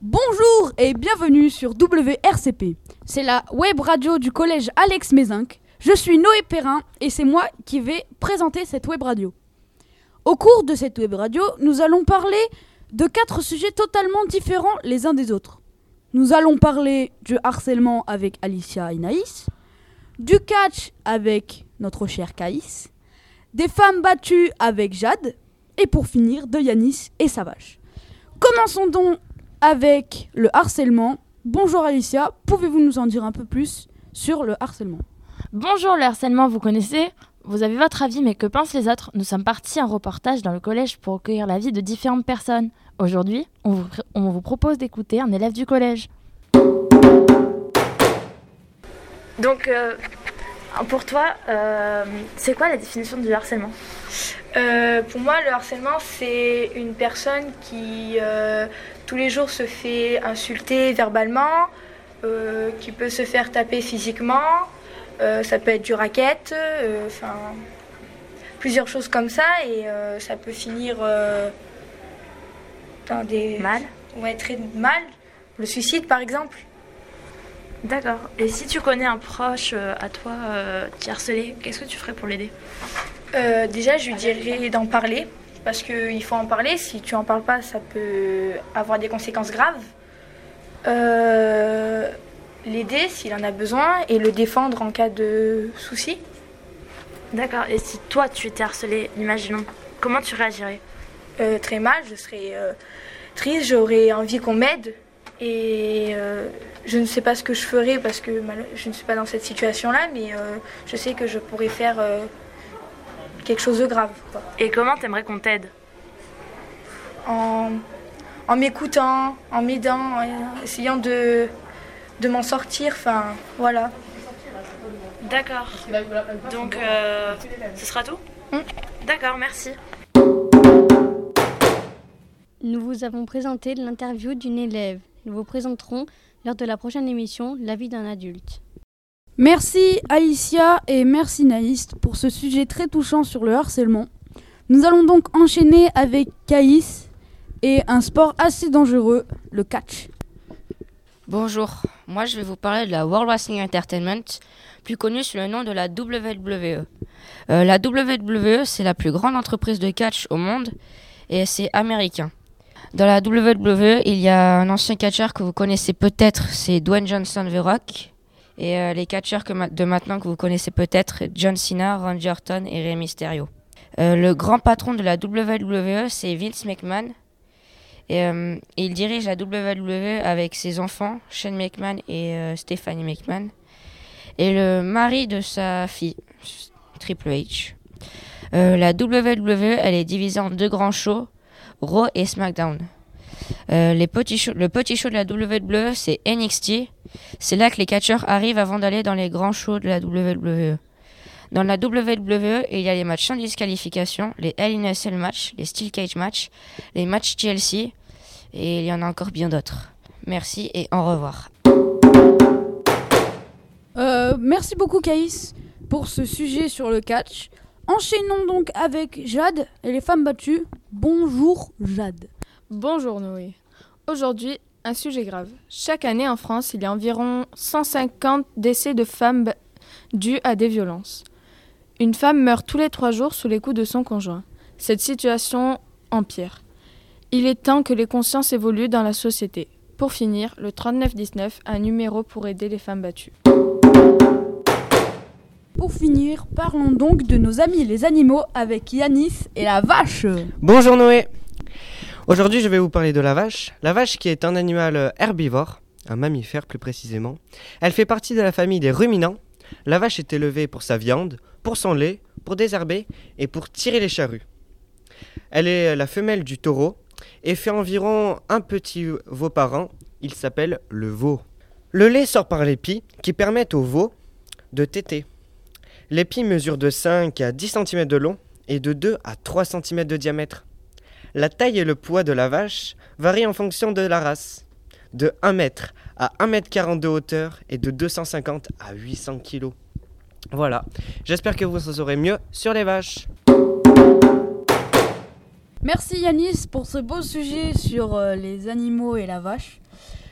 Bonjour et bienvenue sur WRCP. C'est la web radio du collège Alex Mézinc. Je suis Noé Perrin et c'est moi qui vais présenter cette web radio. Au cours de cette web radio, nous allons parler de quatre sujets totalement différents les uns des autres. Nous allons parler du harcèlement avec Alicia et Naïs, du catch avec notre cher Caïs, des femmes battues avec Jade, et pour finir de Yanis et Savage. Commençons donc avec le harcèlement. Bonjour Alicia, pouvez-vous nous en dire un peu plus sur le harcèlement? Bonjour, le harcèlement, vous connaissez? Vous avez votre avis, mais que pensent les autres? Nous sommes partis en reportage dans le collège pour recueillir l'avis de différentes personnes. Aujourd'hui, on vous, on vous propose d'écouter un élève du collège. Donc, euh, pour toi, euh, c'est quoi la définition du harcèlement Euh, pour moi, le harcèlement, c'est une personne qui tous les jours se fait insulter verbalement, qui peut se faire taper physiquement, ça peut être du racket, enfin plusieurs choses comme ça, et ça peut finir dans des Mal ouais, très mal, le suicide par exemple. D'accord. Et si tu connais un proche euh, à toi euh, qui est harcelé, qu'est-ce que tu ferais pour l'aider? Euh, déjà, je lui dirais d'en parler, parce qu'il faut en parler. Si tu en parles pas, ça peut avoir des conséquences graves. L'aider s'il en a besoin et le défendre en cas de souci. D'accord. Et si toi, tu étais harcelé, imaginons, comment tu réagirais? Euh, très mal, je serais triste, j'aurais envie qu'on m'aide. Et euh, je ne sais pas ce que je ferais parce que je ne suis pas dans cette situation-là, mais euh, je sais que je pourrais faire euh, quelque chose de grave. quoi. Et comment t'aimerais qu'on t'aide? En, en m'écoutant, en m'aidant, en essayant de, de m'en sortir. Enfin, voilà. D'accord. Donc, euh, ce sera tout? Mm. D'accord, merci. Nous vous avons présenté l'interview d'une élève. Nous vous présenterons lors de la prochaine émission l'avis d'un adulte. Merci Alicia et merci Naïs pour ce sujet très touchant sur le harcèlement. Nous allons donc enchaîner avec Caïs et un sport assez dangereux, le catch. Bonjour, moi je vais vous parler de la World Wrestling Entertainment, plus connue sous le nom de la WWE. Euh, la WWE, c'est la plus grande entreprise de catch au monde et c'est américain. Dans la WWE, il y a un ancien catcheur que vous connaissez peut-être, c'est Dwayne Johnson The Rock. Et euh, les catcheurs de maintenant que vous connaissez peut-être, John Cena, Randy Orton et Rey Mysterio. Euh, le grand patron de la WWE, c'est Vince McMahon. Et euh, il dirige la WWE avec ses enfants, Shane McMahon et Stephanie McMahon. Et le mari de sa fille, Triple H. La WWE, elle est divisée en deux grands shows, Raw et SmackDown. Euh, les petits le petit show de la WWE, c'est NXT. C'est là que les catcheurs arrivent avant d'aller dans les grands shows de la WWE. Dans la WWE, il y a les matchs sans disqualification, les Hell in a Cell match, les Steel Cage match, les matchs TLC, et il y en a encore bien d'autres. Merci et au revoir. Euh, merci beaucoup Caïs pour ce sujet sur le catch. Enchaînons donc avec Jade et les femmes battues. Bonjour Jade. Bonjour Noé. Aujourd'hui, un sujet grave. Chaque année en France, il y a environ 150 décès de femmes dus à des violences. Une femme meurt tous les trois jours sous les coups de son conjoint. Cette situation empire. Il est temps que les consciences évoluent dans la société. Pour finir, le 3919, un numéro pour aider les femmes battues. Pour finir, parlons donc de nos amis les animaux avec Yanis et la vache. Bonjour Noé Aujourd'hui je vais vous parler de la vache. La vache qui est un animal herbivore, un mammifère plus précisément. Elle fait partie de la famille des ruminants. La vache est élevée pour sa viande, pour son lait, pour désherber et pour tirer les charrues. Elle est la femelle du taureau et fait environ un petit veau par an. Il s'appelle le veau. Le lait sort par l'épi qui permet au veau de téter. L'épi mesure de 5 à 10 cm de long et de 2 à 3 cm de diamètre. La taille et le poids de la vache varient en fonction de la race. De 1 mètre à 1 mètre 40 de hauteur et de 250 à 800 kg. Voilà, j'espère que vous en saurez mieux sur les vaches. Merci Yanis pour ce beau sujet sur euh, les animaux et la vache.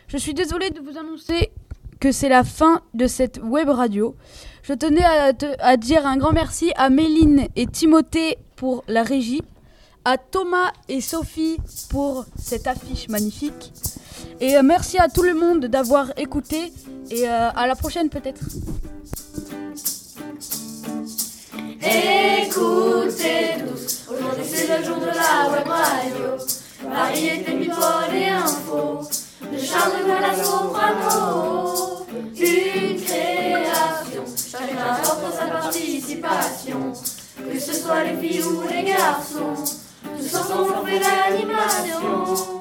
Je suis désolée de vous annoncer que c'est la fin de cette web radio. Je tenais à, te- dire un grand merci à Méline et Timothée pour la régie, à Thomas et Sophie pour cette affiche magnifique. Et euh, merci à tout le monde d'avoir écouté et euh, à la prochaine peut-être. Écoutez tous, aujourd'hui c'est le jour de la web radio. Et info, de Que ce soit les filles ou les garçons, tous ensemble on fait l'animation.